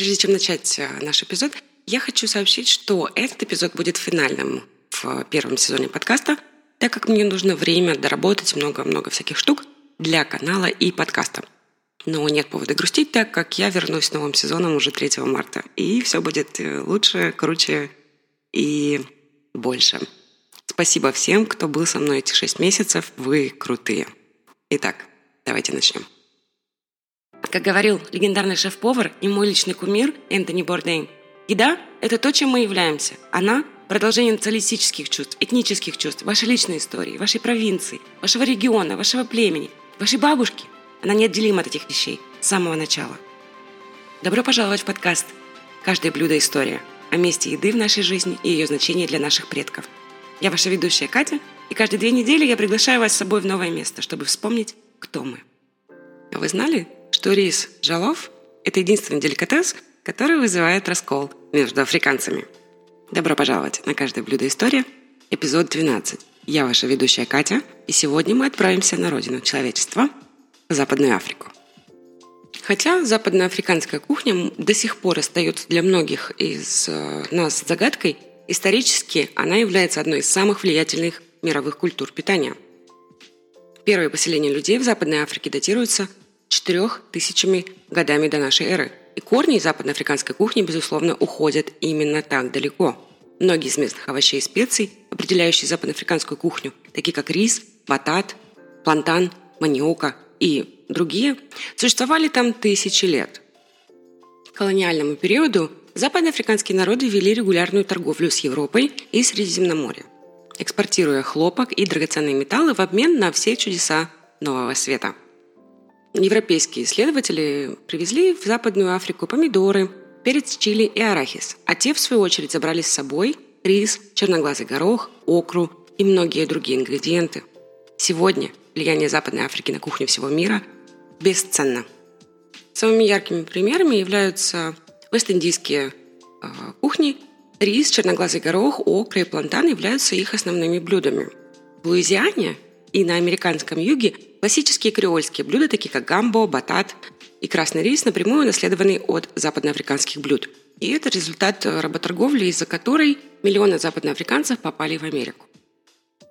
Прежде чем начать э, наш эпизод, я хочу сообщить, что этот эпизод будет финальным в первом сезоне подкаста, так как мне нужно время доработать много-много всяких штук для канала и подкаста. Но нет повода грустить, так как я вернусь с новым сезоном уже 3 марта. И все будет э, лучше, круче и больше. Спасибо всем, кто был со мной эти шесть месяцев. Вы крутые. Итак, давайте начнем. Как говорил легендарный шеф-повар и мой личный кумир Энтони Бордейн, еда – это то, чем мы являемся. Она – продолжение националистических чувств, этнических чувств, вашей личной истории, вашей провинции, вашего региона, вашего племени, вашей бабушки. Она неотделима от этих вещей с самого начала. Добро пожаловать в подкаст «Каждое блюдо – история» о месте еды в нашей жизни и ее значении для наших предков. Я ваша ведущая Катя, и каждые две недели я приглашаю вас с собой в новое место, чтобы вспомнить, кто мы. А вы знали, что рис жалов – это единственный деликатес, который вызывает раскол между африканцами. Добро пожаловать на «Каждое блюдо история», эпизод 12. Я ваша ведущая Катя, и сегодня мы отправимся на родину человечества – Западную Африку. Хотя западноафриканская кухня до сих пор остается для многих из э, нас загадкой, исторически она является одной из самых влиятельных мировых культур питания. Первые поселения людей в Западной Африке датируются четырех тысячами годами до нашей эры. И корни западноафриканской кухни, безусловно, уходят именно так далеко. Многие из местных овощей и специй, определяющие западноафриканскую кухню, такие как рис, батат, плантан, маниока и другие, существовали там тысячи лет. К колониальному периоду западноафриканские народы вели регулярную торговлю с Европой и Средиземноморьем, экспортируя хлопок и драгоценные металлы в обмен на все чудеса Нового Света – Европейские исследователи привезли в Западную Африку помидоры, перец чили и арахис, а те, в свою очередь, забрали с собой рис, черноглазый горох, окру и многие другие ингредиенты. Сегодня влияние Западной Африки на кухню всего мира бесценно. Самыми яркими примерами являются вест-индийские э, кухни. Рис, черноглазый горох, окра и плантан являются их основными блюдами. В Луизиане и на американском юге классические креольские блюда, такие как гамбо, батат и красный рис, напрямую унаследованы от западноафриканских блюд. И это результат работорговли, из-за которой миллионы западноафриканцев попали в Америку.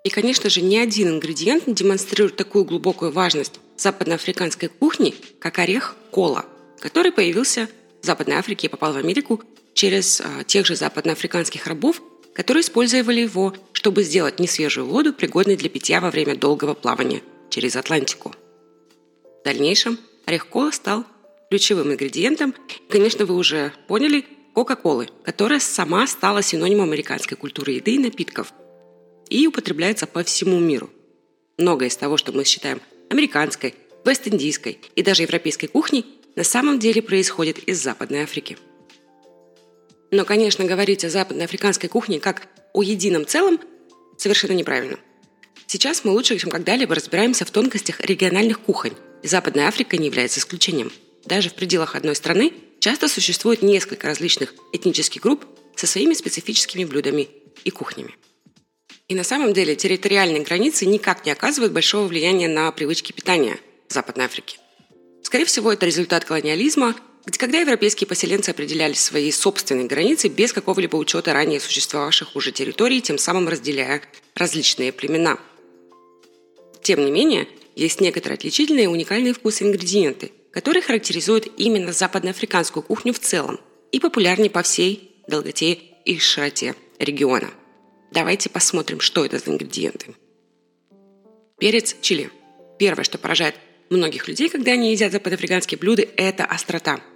И, конечно же, ни один ингредиент не демонстрирует такую глубокую важность западноафриканской кухни, как орех кола, который появился в Западной Африке и попал в Америку через а, тех же западноафриканских рабов, которые использовали его, чтобы сделать несвежую воду, пригодной для питья во время долгого плавания через Атлантику. В дальнейшем орех кола стал ключевым ингредиентом. И, конечно, вы уже поняли, Кока-Колы, которая сама стала синонимом американской культуры еды и напитков и употребляется по всему миру. Многое из того, что мы считаем американской, вест-индийской и даже европейской кухней, на самом деле происходит из Западной Африки – но, конечно, говорить о западноафриканской кухне как о едином целом совершенно неправильно. Сейчас мы лучше, чем когда-либо разбираемся в тонкостях региональных кухонь, и Западная Африка не является исключением. Даже в пределах одной страны часто существует несколько различных этнических групп со своими специфическими блюдами и кухнями. И на самом деле территориальные границы никак не оказывают большого влияния на привычки питания в Западной Африке. Скорее всего, это результат колониализма когда европейские поселенцы определяли свои собственные границы без какого-либо учета ранее существовавших уже территорий, тем самым разделяя различные племена. Тем не менее, есть некоторые отличительные и уникальные вкусы ингредиенты, которые характеризуют именно западноафриканскую кухню в целом и популярнее по всей долготе и широте региона. Давайте посмотрим, что это за ингредиенты. Перец чили. Первое, что поражает многих людей, когда они едят западноафриканские блюда, это острота –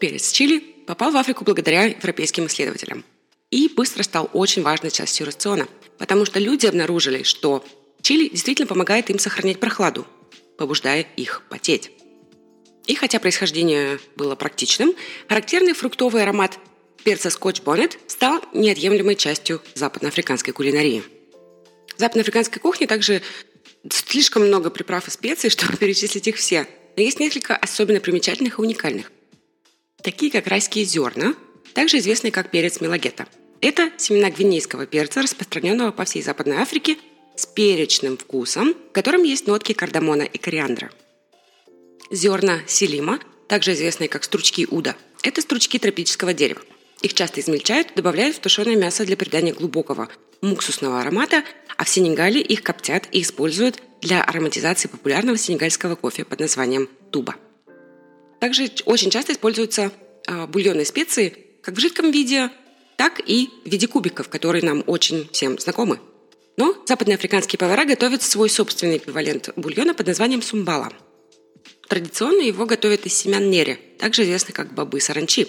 Перец чили попал в Африку благодаря европейским исследователям и быстро стал очень важной частью рациона, потому что люди обнаружили, что чили действительно помогает им сохранять прохладу, побуждая их потеть. И хотя происхождение было практичным, характерный фруктовый аромат перца скотч боннет стал неотъемлемой частью западноафриканской кулинарии. В западноафриканской кухне также слишком много приправ и специй, чтобы перечислить их все. Но есть несколько особенно примечательных и уникальных такие как райские зерна, также известные как перец мелагета. Это семена гвинейского перца, распространенного по всей Западной Африке, с перечным вкусом, в котором есть нотки кардамона и кориандра. Зерна селима также известные как стручки уда. Это стручки тропического дерева. Их часто измельчают и добавляют в тушеное мясо для придания глубокого муксусного аромата, а в Сенегале их коптят и используют для ароматизации популярного сенегальского кофе под названием туба. Также очень часто используются э, бульонные специи как в жидком виде, так и в виде кубиков, которые нам очень всем знакомы. Но западноафриканские повара готовят свой собственный эквивалент бульона под названием сумбала. Традиционно его готовят из семян нери, также известных как бобы саранчи.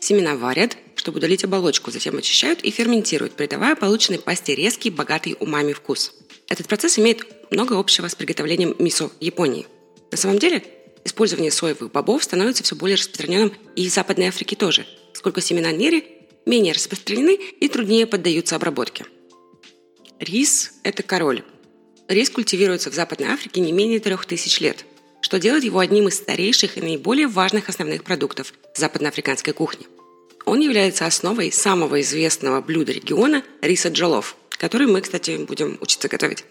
Семена варят, чтобы удалить оболочку, затем очищают и ферментируют, придавая полученной пасте резкий, богатый умами вкус. Этот процесс имеет много общего с приготовлением мисо в Японии. На самом деле, использование соевых бобов становится все более распространенным и в Западной Африке тоже, поскольку семена нери менее распространены и труднее поддаются обработке – Рис – это король. Рис культивируется в Западной Африке не менее трех тысяч лет, что делает его одним из старейших и наиболее важных основных продуктов западноафриканской кухни. Он является основой самого известного блюда региона – риса джолов, который мы, кстати, будем учиться готовить.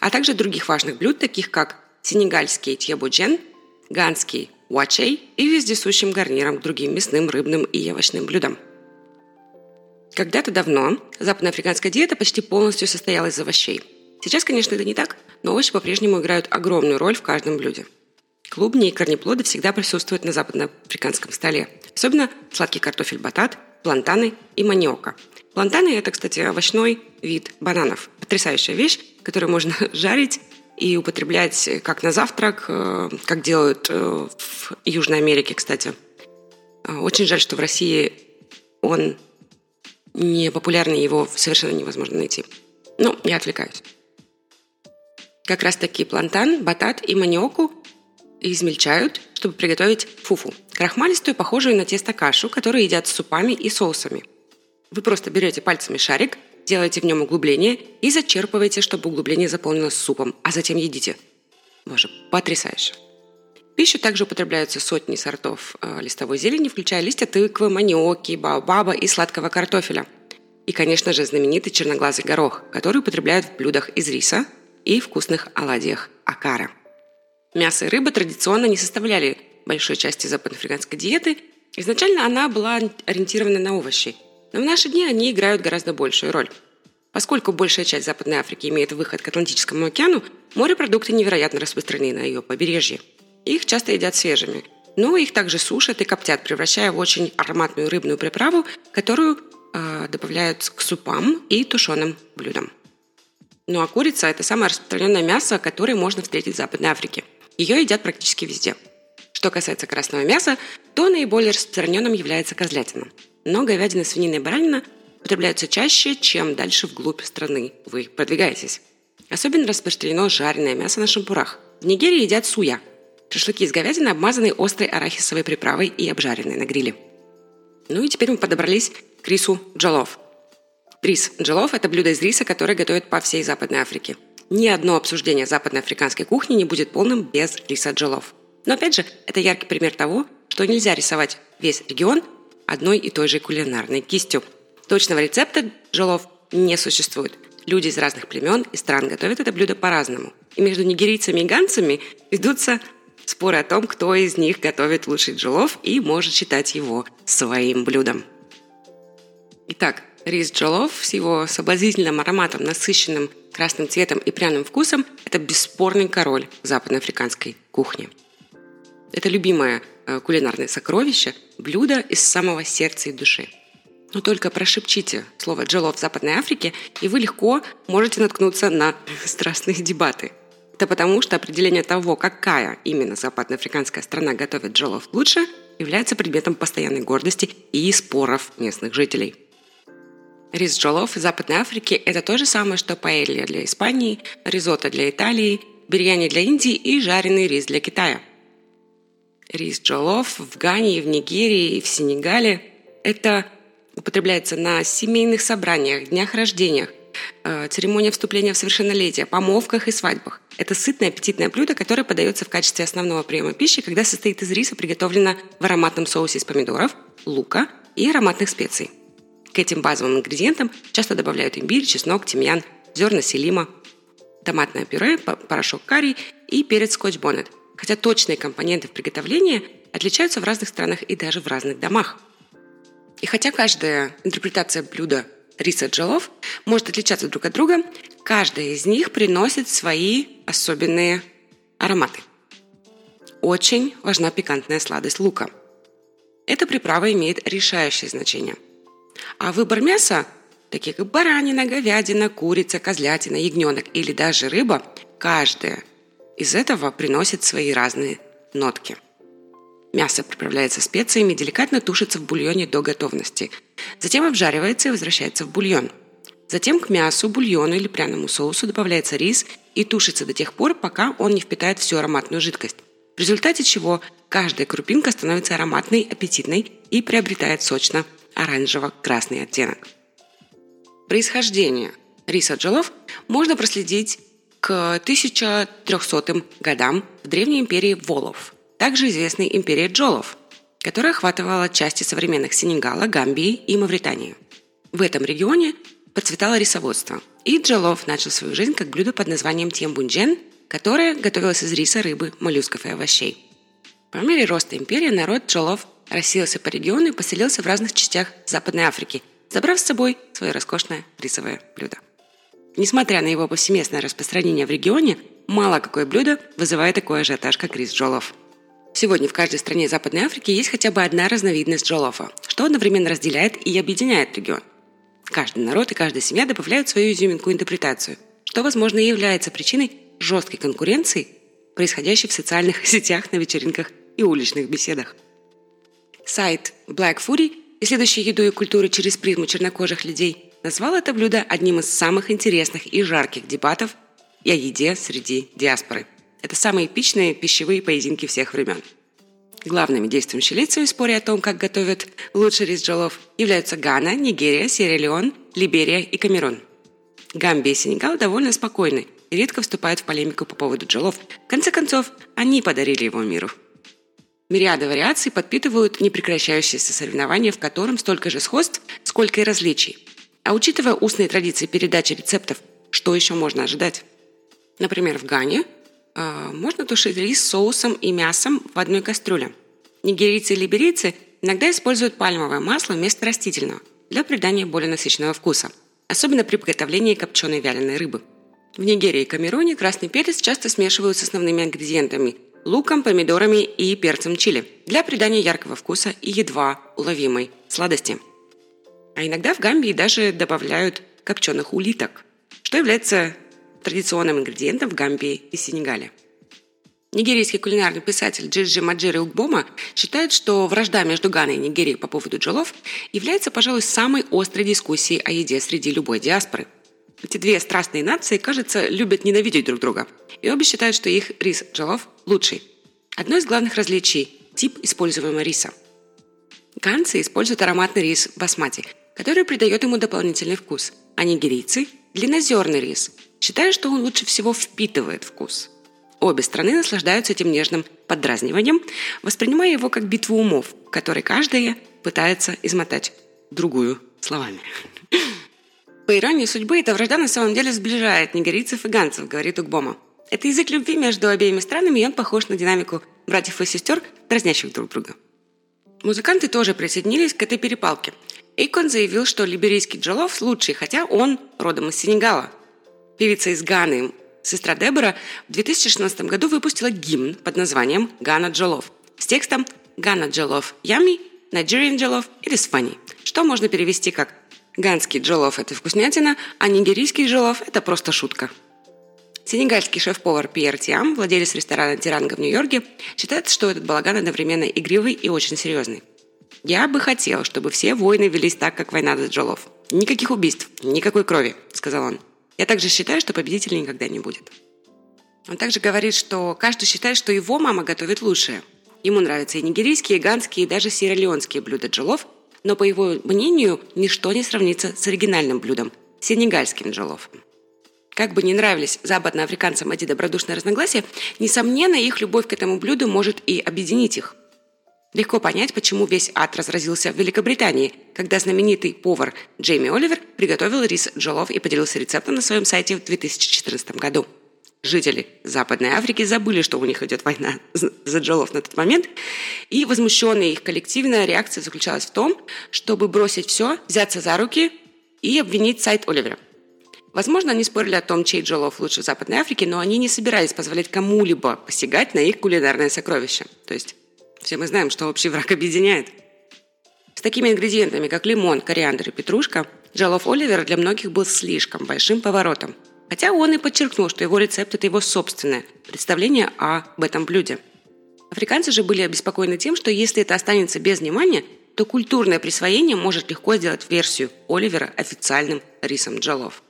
А также других важных блюд, таких как сенегальский тьебуджен, ганский уачей и вездесущим гарниром к другим мясным, рыбным и овощным блюдам – когда-то давно западноафриканская диета почти полностью состояла из овощей. Сейчас, конечно, это не так, но овощи по-прежнему играют огромную роль в каждом блюде. Клубни и корнеплоды всегда присутствуют на западноафриканском столе. Особенно сладкий картофель батат, плантаны и маниока. Плантаны – это, кстати, овощной вид бананов. Потрясающая вещь, которую можно жарить и употреблять как на завтрак, э, как делают э, в Южной Америке, кстати. Э, очень жаль, что в России он не популярный, его совершенно невозможно найти. Ну, я отвлекаюсь. Как раз таки плантан, батат и маниоку измельчают, чтобы приготовить фуфу. Крахмалистую, похожую на тесто кашу, которую едят с супами и соусами. Вы просто берете пальцами шарик, делаете в нем углубление и зачерпываете, чтобы углубление заполнилось супом, а затем едите. Боже, потрясающе. Пищу также употребляются сотни сортов э, листовой зелени, включая листья тыквы, маниоки, баобаба и сладкого картофеля. И, конечно же, знаменитый черноглазый горох, который употребляют в блюдах из риса и вкусных оладьях акара. Мясо и рыба традиционно не составляли большой части западноафриканской диеты. Изначально она была ориентирована на овощи, но в наши дни они играют гораздо большую роль. Поскольку большая часть Западной Африки имеет выход к Атлантическому океану, морепродукты невероятно распространены на ее побережье – их часто едят свежими, но их также сушат и коптят, превращая в очень ароматную рыбную приправу, которую э, добавляют к супам и тушеным блюдам. Ну а курица – это самое распространенное мясо, которое можно встретить в Западной Африке. Ее едят практически везде. Что касается красного мяса, то наиболее распространенным является козлятина. Но говядина, свинина и баранина потребляются чаще, чем дальше вглубь страны вы продвигаетесь. Особенно распространено жареное мясо на шампурах. В Нигерии едят суя – Шашлыки из говядины, обмазанные острой арахисовой приправой и обжаренные на гриле. Ну и теперь мы подобрались к рису джолов. Рис джолов – это блюдо из риса, которое готовят по всей Западной Африке. Ни одно обсуждение западноафриканской кухни не будет полным без риса джолов. Но опять же, это яркий пример того, что нельзя рисовать весь регион одной и той же кулинарной кистью. Точного рецепта джолов не существует. Люди из разных племен и стран готовят это блюдо по-разному. И между нигерийцами и ганцами ведутся Споры о том, кто из них готовит лучший джолов и может считать его своим блюдом. Итак, рис джолов с его соблазнительным ароматом, насыщенным красным цветом и пряным вкусом – это бесспорный король западноафриканской кухни. Это любимое э, кулинарное сокровище, блюдо из самого сердца и души. Но только прошепчите слово «джолов» в Западной Африке, и вы легко можете наткнуться на страстные дебаты – это потому, что определение того, какая именно западноафриканская страна готовит джолов лучше, является предметом постоянной гордости и споров местных жителей. Рис джолов из Западной Африки – это то же самое, что паэлья для Испании, ризотто для Италии, бирьяни для Индии и жареный рис для Китая. Рис джолов в Гане, в Нигерии и в Сенегале – это употребляется на семейных собраниях, днях рождениях, церемония вступления в совершеннолетие, помолвках и свадьбах. Это сытное аппетитное блюдо, которое подается в качестве основного приема пищи, когда состоит из риса, приготовлено в ароматном соусе из помидоров, лука и ароматных специй. К этим базовым ингредиентам часто добавляют имбирь, чеснок, тимьян, зерна селима, томатное пюре, порошок карри и перец скотч-боннет. Хотя точные компоненты в приготовлении отличаются в разных странах и даже в разных домах. И хотя каждая интерпретация блюда риса джолов может отличаться друг от друга, каждая из них приносит свои особенные ароматы. Очень важна пикантная сладость лука. Эта приправа имеет решающее значение. А выбор мяса, такие как баранина, говядина, курица, козлятина, ягненок или даже рыба, каждая из этого приносит свои разные нотки. Мясо приправляется специями, деликатно тушится в бульоне до готовности. Затем обжаривается и возвращается в бульон. Затем к мясу, бульону или пряному соусу добавляется рис и тушится до тех пор, пока он не впитает всю ароматную жидкость. В результате чего каждая крупинка становится ароматной, аппетитной и приобретает сочно-оранжево-красный оттенок. Происхождение риса джолов можно проследить к 1300 годам в древней империи Волов, также известной империи Джолов, которая охватывала части современных Сенегала, Гамбии и Мавритании. В этом регионе процветало рисоводство, и Джолов начал свою жизнь как блюдо под названием тьембунджен, которое готовилось из риса, рыбы, моллюсков и овощей. По мере роста империи народ Джолов рассеялся по региону и поселился в разных частях Западной Африки, забрав с собой свое роскошное рисовое блюдо. Несмотря на его повсеместное распространение в регионе, мало какое блюдо вызывает такой ажиотаж, как рис джолов. Сегодня в каждой стране Западной Африки есть хотя бы одна разновидность джолофа, что одновременно разделяет и объединяет регион. Каждый народ и каждая семья добавляют свою изюминку интерпретацию, что, возможно, и является причиной жесткой конкуренции, происходящей в социальных сетях, на вечеринках и уличных беседах. Сайт Black Fury, исследующий еду и культуру через призму чернокожих людей, назвал это блюдо одним из самых интересных и жарких дебатов о еде среди диаспоры. Это самые эпичные пищевые поединки всех времен. Главными действующими лицами в споре о том, как готовят лучший рис джолов, являются Гана, Нигерия, Сьерра-Леон, Либерия и Камерун. Гамбия и Сенегал довольно спокойны и редко вступают в полемику по поводу джолов. В конце концов, они подарили его миру. Мириады вариаций подпитывают непрекращающееся соревнование, в котором столько же сходств, сколько и различий. А учитывая устные традиции передачи рецептов, что еще можно ожидать? Например, в Гане можно тушить рис соусом и мясом в одной кастрюле. Нигерийцы и либерийцы иногда используют пальмовое масло вместо растительного для придания более насыщенного вкуса, особенно при приготовлении копченой вяленой рыбы. В Нигерии и Камеруне красный перец часто смешивают с основными ингредиентами – луком, помидорами и перцем чили для придания яркого вкуса и едва уловимой сладости – а иногда в Гамбии даже добавляют копченых улиток, что является традиционным ингредиентом в Гамбии и Сенегале. Нигерийский кулинарный писатель Джиджи Маджири Угбома считает, что вражда между Ганой и Нигерией по поводу джолов является, пожалуй, самой острой дискуссией о еде среди любой диаспоры. Эти две страстные нации, кажется, любят ненавидеть друг друга, и обе считают, что их рис джолов лучший. Одно из главных различий – тип используемого риса. Ганцы используют ароматный рис басмати – который придает ему дополнительный вкус, а нигерийцы – длиннозерный рис, считая, что он лучше всего впитывает вкус. Обе страны наслаждаются этим нежным поддразниванием, воспринимая его как битву умов, которой каждая пытается измотать другую словами. По иронии судьбы, эта вражда на самом деле сближает нигерийцев и ганцев, говорит Угбома. Это язык любви между обеими странами, и он похож на динамику братьев и сестер, дразнящих друг друга. Музыканты тоже присоединились к этой перепалке. Эйкон заявил, что либерийский Джолов лучший, хотя он родом из Сенегала. Певица из Ганы, сестра Дебора, в 2016 году выпустила гимн под названием «Гана Джолов» с текстом «Гана Джолов Ями, Nigerian Джолов is funny», что можно перевести как «Ганский Джолов – это вкуснятина, а нигерийский Джолов – это просто шутка». Сенегальский шеф-повар Пьер Тиам, владелец ресторана «Тиранга» в Нью-Йорке, считает, что этот балаган одновременно игривый и очень серьезный. «Я бы хотел, чтобы все войны велись так, как война за Джолов. Никаких убийств, никакой крови», — сказал он. «Я также считаю, что победителей никогда не будет». Он также говорит, что каждый считает, что его мама готовит лучшее. Ему нравятся и нигерийские, и ганские, и даже сиерра блюда джолов, но, по его мнению, ничто не сравнится с оригинальным блюдом – сенегальским джолов. Как бы ни нравились западноафриканцам эти добродушные разногласия, несомненно, их любовь к этому блюду может и объединить их – Легко понять, почему весь ад разразился в Великобритании, когда знаменитый повар Джейми Оливер приготовил рис джолов и поделился рецептом на своем сайте в 2014 году. жители Западной Африки забыли, что у них идет война за джолов на тот момент, и возмущенная их коллективная реакция заключалась в том, чтобы бросить все, взяться за руки и обвинить сайт Оливера. Возможно, они спорили о том, чей джолов лучше в Западной Африке, но они не собирались позволять кому-либо посягать на их кулинарное сокровище. То есть все мы знаем, что общий враг объединяет. С такими ингредиентами, как лимон, кориандр и петрушка, джолов Оливера для многих был слишком большим поворотом. Хотя он и подчеркнул, что его рецепт – это его собственное представление об этом блюде. Африканцы же были обеспокоены тем, что если это останется без внимания, то культурное присвоение может легко сделать версию Оливера официальным рисом джолов.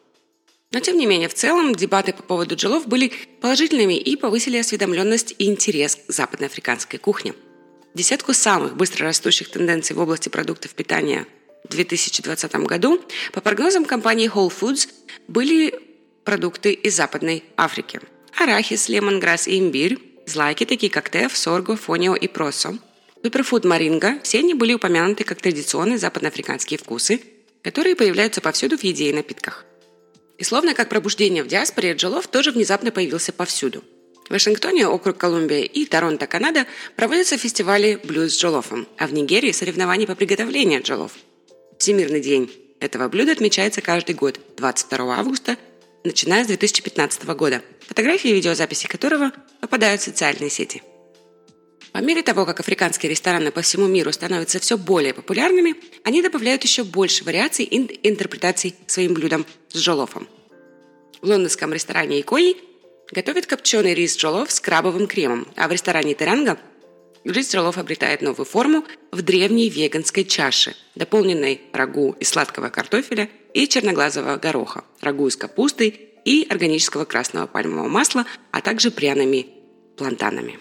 Но тем не менее, в целом дебаты по поводу джелов были положительными и повысили осведомленность и интерес к западноафриканской кухне. Десятку самых быстро растущих тенденций в области продуктов питания в 2020 году по прогнозам компании Whole Foods были продукты из Западной Африки. Арахис, лемонграсс и имбирь, злаки, такие как теф, сорго, фонио и просо, суперфуд маринга – все они были упомянуты как традиционные западноафриканские вкусы, которые появляются повсюду в еде и напитках – и словно как пробуждение в диаспоре, Джолов тоже внезапно появился повсюду. В Вашингтоне, округ Колумбия и Торонто, Канада проводятся фестивали блюд с джолофом, а в Нигерии соревнования по приготовлению джолов. Всемирный день этого блюда отмечается каждый год 22 августа, начиная с 2015 года, фотографии и видеозаписи которого попадают в социальные сети. По мере того, как африканские рестораны по всему миру становятся все более популярными, они добавляют еще больше вариаций и интерпретаций своим блюдам с джолофом. В лондонском ресторане Икои готовят копченый рис джолоф с крабовым кремом, а в ресторане Теранга рис джолоф обретает новую форму в древней веганской чаше, дополненной рагу из сладкого картофеля и черноглазого гороха, рагу из капусты и органического красного пальмового масла, а также пряными плантанами.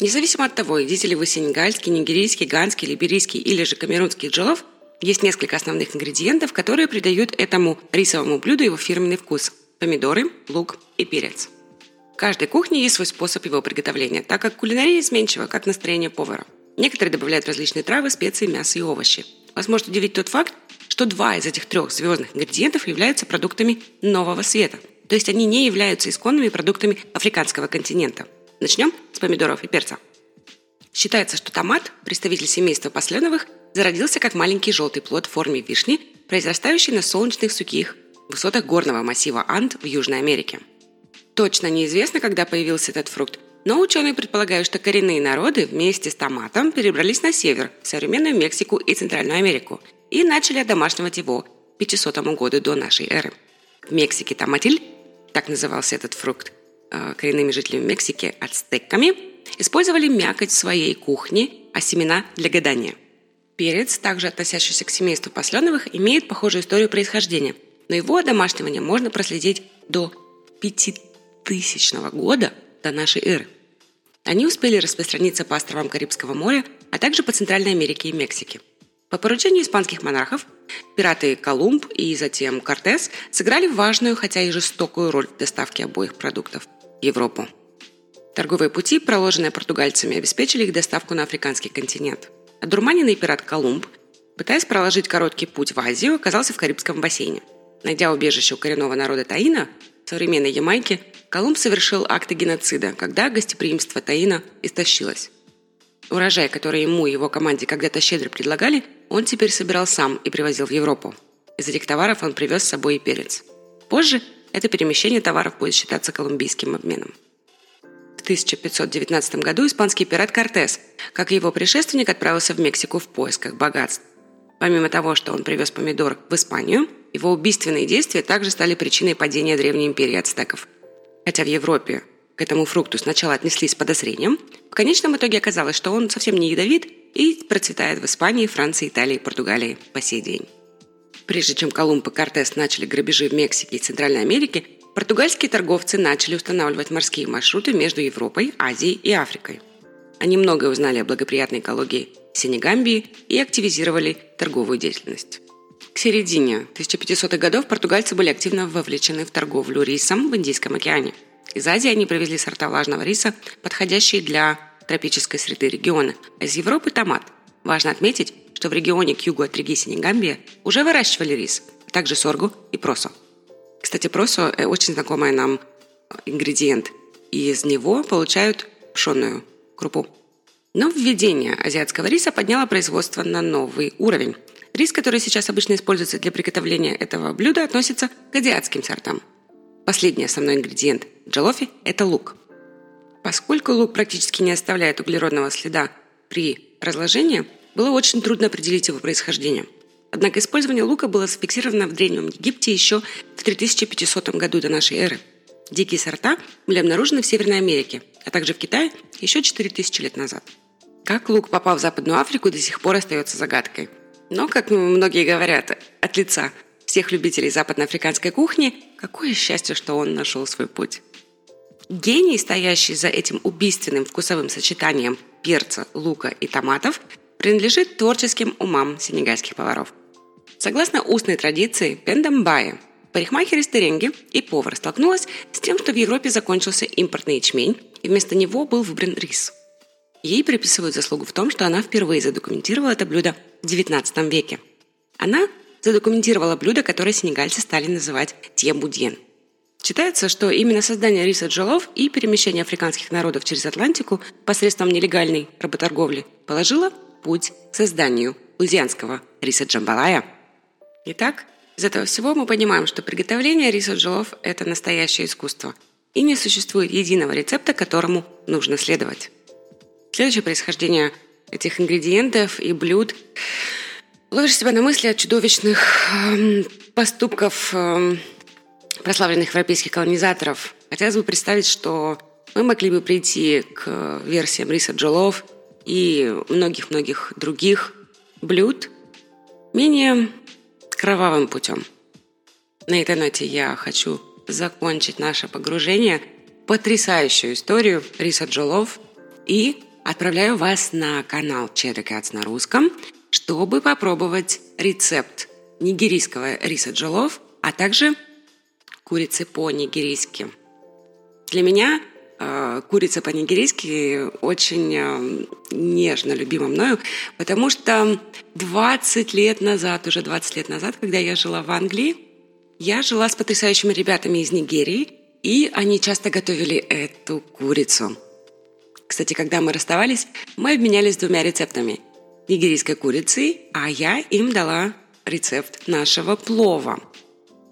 Независимо от того, едите ли вы сенегальский, нигерийский, ганский, либерийский или же камерунский джолов, есть несколько основных ингредиентов, которые придают этому рисовому блюду его фирменный вкус – помидоры, лук и перец. Каждой кухне есть свой способ его приготовления, так как кулинария изменчива, как настроение повара. Некоторые добавляют различные травы, специи, мясо и овощи. Вас может удивить тот факт, что два из этих трех звездных ингредиентов являются продуктами нового света. То есть они не являются исконными продуктами африканского континента – Начнем с помидоров и перца. Считается, что томат, представитель семейства посленовых, зародился как маленький желтый плод в форме вишни, произрастающий на солнечных сухих высотах горного массива Анд в Южной Америке. Точно неизвестно, когда появился этот фрукт, но ученые предполагают, что коренные народы вместе с томатом перебрались на север, в современную Мексику и Центральную Америку, и начали одомашнивать его к 500 году до нашей эры. В Мексике томатиль, так назывался этот фрукт, Э, коренными жителями Мексики, ацтеками, использовали мякоть в своей кухне, а семена для гадания. Перец, также относящийся к семейству посленовых, имеет похожую историю происхождения, но его домашнивание можно проследить до 5000 года до нашей эры. Они успели распространиться по островам Карибского моря, а также по Центральной Америке и Мексике. По поручению испанских монархов пираты Колумб и затем Кортес сыграли важную, хотя и жестокую роль в доставке обоих продуктов – Европу. Торговые пути, проложенные португальцами, обеспечили их доставку на африканский континент. Одурманенный пират Колумб, пытаясь проложить короткий путь в Азию, оказался в Карибском бассейне. Найдя убежище у коренного народа Таина, в современной Ямайке, Колумб совершил акты геноцида, когда гостеприимство Таина истощилось. Урожай, который ему и его команде когда-то щедро предлагали, он теперь собирал сам и привозил в Европу. Из этих товаров он привез с собой и перец. Позже это перемещение товаров будет считаться колумбийским обменом. В 1519 году испанский пират Кортес, как и его предшественник, отправился в Мексику в поисках богатств. Помимо того, что он привез помидор в Испанию, его убийственные действия также стали причиной падения древней империи ацтеков. Хотя в Европе к этому фрукту сначала отнеслись с подозрением, в конечном итоге оказалось, что он совсем не ядовит и процветает в Испании, Франции, Италии и Португалии по сей день. Прежде чем Колумб и Кортес начали грабежи в Мексике и Центральной Америке, португальские торговцы начали устанавливать морские маршруты между Европой, Азией и Африкой. Они многое узнали о благоприятной экологии Сенегамбии и активизировали торговую деятельность. К середине 1500-х годов португальцы были активно вовлечены в торговлю рисом в Индийском океане. Из Азии они привезли сорта влажного риса, подходящие для тропической среды региона, а из Европы – томат. Важно отметить, что в регионе к югу от реки Сенегамбия уже выращивали рис, а также соргу и просо. Кстати, просо – очень знакомое нам ингредиент, и из него получают пшенную крупу. Но введение азиатского риса подняло производство на новый уровень. Рис, который сейчас обычно используется для приготовления этого блюда, относится к азиатским сортам. Последний основной ингредиент джалофи – это лук. Поскольку лук практически не оставляет углеродного следа при разложении, было очень трудно определить его происхождение. Однако использование лука было зафиксировано в Древнем Египте еще в 3500 году до нашей эры. Дикие сорта были обнаружены в Северной Америке, а также в Китае еще 4000 лет назад. Как лук попал в Западную Африку, до сих пор остается загадкой. Но, как многие говорят, от лица всех любителей западноафриканской кухни, какое счастье, что он нашел свой путь. Гений, стоящий за этим убийственным вкусовым сочетанием перца, лука и томатов, принадлежит творческим умам сенегальских поваров. Согласно устной традиции, Пендамбая, парикмахер из Теренги и повар столкнулась с тем, что в Европе закончился импортный ячмень, и вместо него был выбран рис – Ей приписывают заслугу в том, что она впервые задокументировала это блюдо в XIX веке. Она задокументировала блюдо, которое сенегальцы стали называть тьембудьен. Считается, что именно создание риса джолов и перемещение африканских народов через Атлантику посредством нелегальной работорговли положило путь к созданию лузианского риса джамбалая. Итак, из этого всего мы понимаем, что приготовление риса джолов – это настоящее искусство, и не существует единого рецепта, которому нужно следовать. Следующее происхождение этих ингредиентов и блюд ловишь себя на мысли о чудовищных э, поступков э, прославленных европейских колонизаторов. Хотелось бы представить, что мы могли бы прийти к версиям риса джолов и многих-многих других блюд менее кровавым путем. На этой ноте я хочу закончить наше погружение в потрясающую историю риса джолов и Отправляю вас на канал Cheddar Cats на русском, чтобы попробовать рецепт нигерийского риса джолов, а также курицы по-нигерийски. Для меня э, курица по-нигерийски очень э, нежно любима мною, потому что 20 лет назад, уже 20 лет назад, когда я жила в Англии, я жила с потрясающими ребятами из Нигерии, и они часто готовили эту курицу – кстати, когда мы расставались, мы обменялись двумя рецептами. Нигерийской курицей, а я им дала рецепт нашего плова,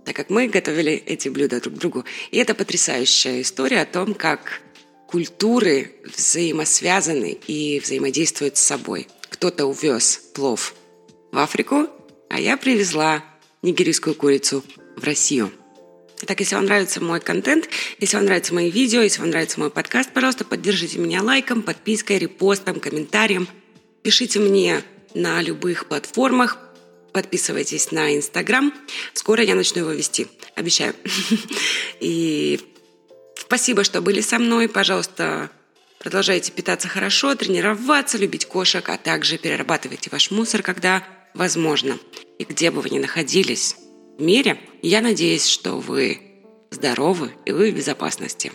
так как мы готовили эти блюда друг другу. И это потрясающая история о том, как культуры взаимосвязаны и взаимодействуют с собой. Кто-то увез плов в Африку, а я привезла нигерийскую курицу в Россию. Итак, если вам нравится мой контент, если вам нравятся мои видео, если вам нравится мой подкаст, пожалуйста, поддержите меня лайком, подпиской, репостом, комментарием. Пишите мне на любых платформах, подписывайтесь на Инстаграм. Скоро я начну его вести, обещаю. И спасибо, что были со мной. Пожалуйста, продолжайте питаться хорошо, тренироваться, любить кошек, а также перерабатывайте ваш мусор, когда возможно. И где бы вы ни находились, мире. Я надеюсь, что вы здоровы и вы в безопасности.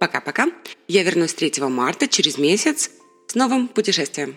Пока-пока. Я вернусь 3 марта через месяц с новым путешествием.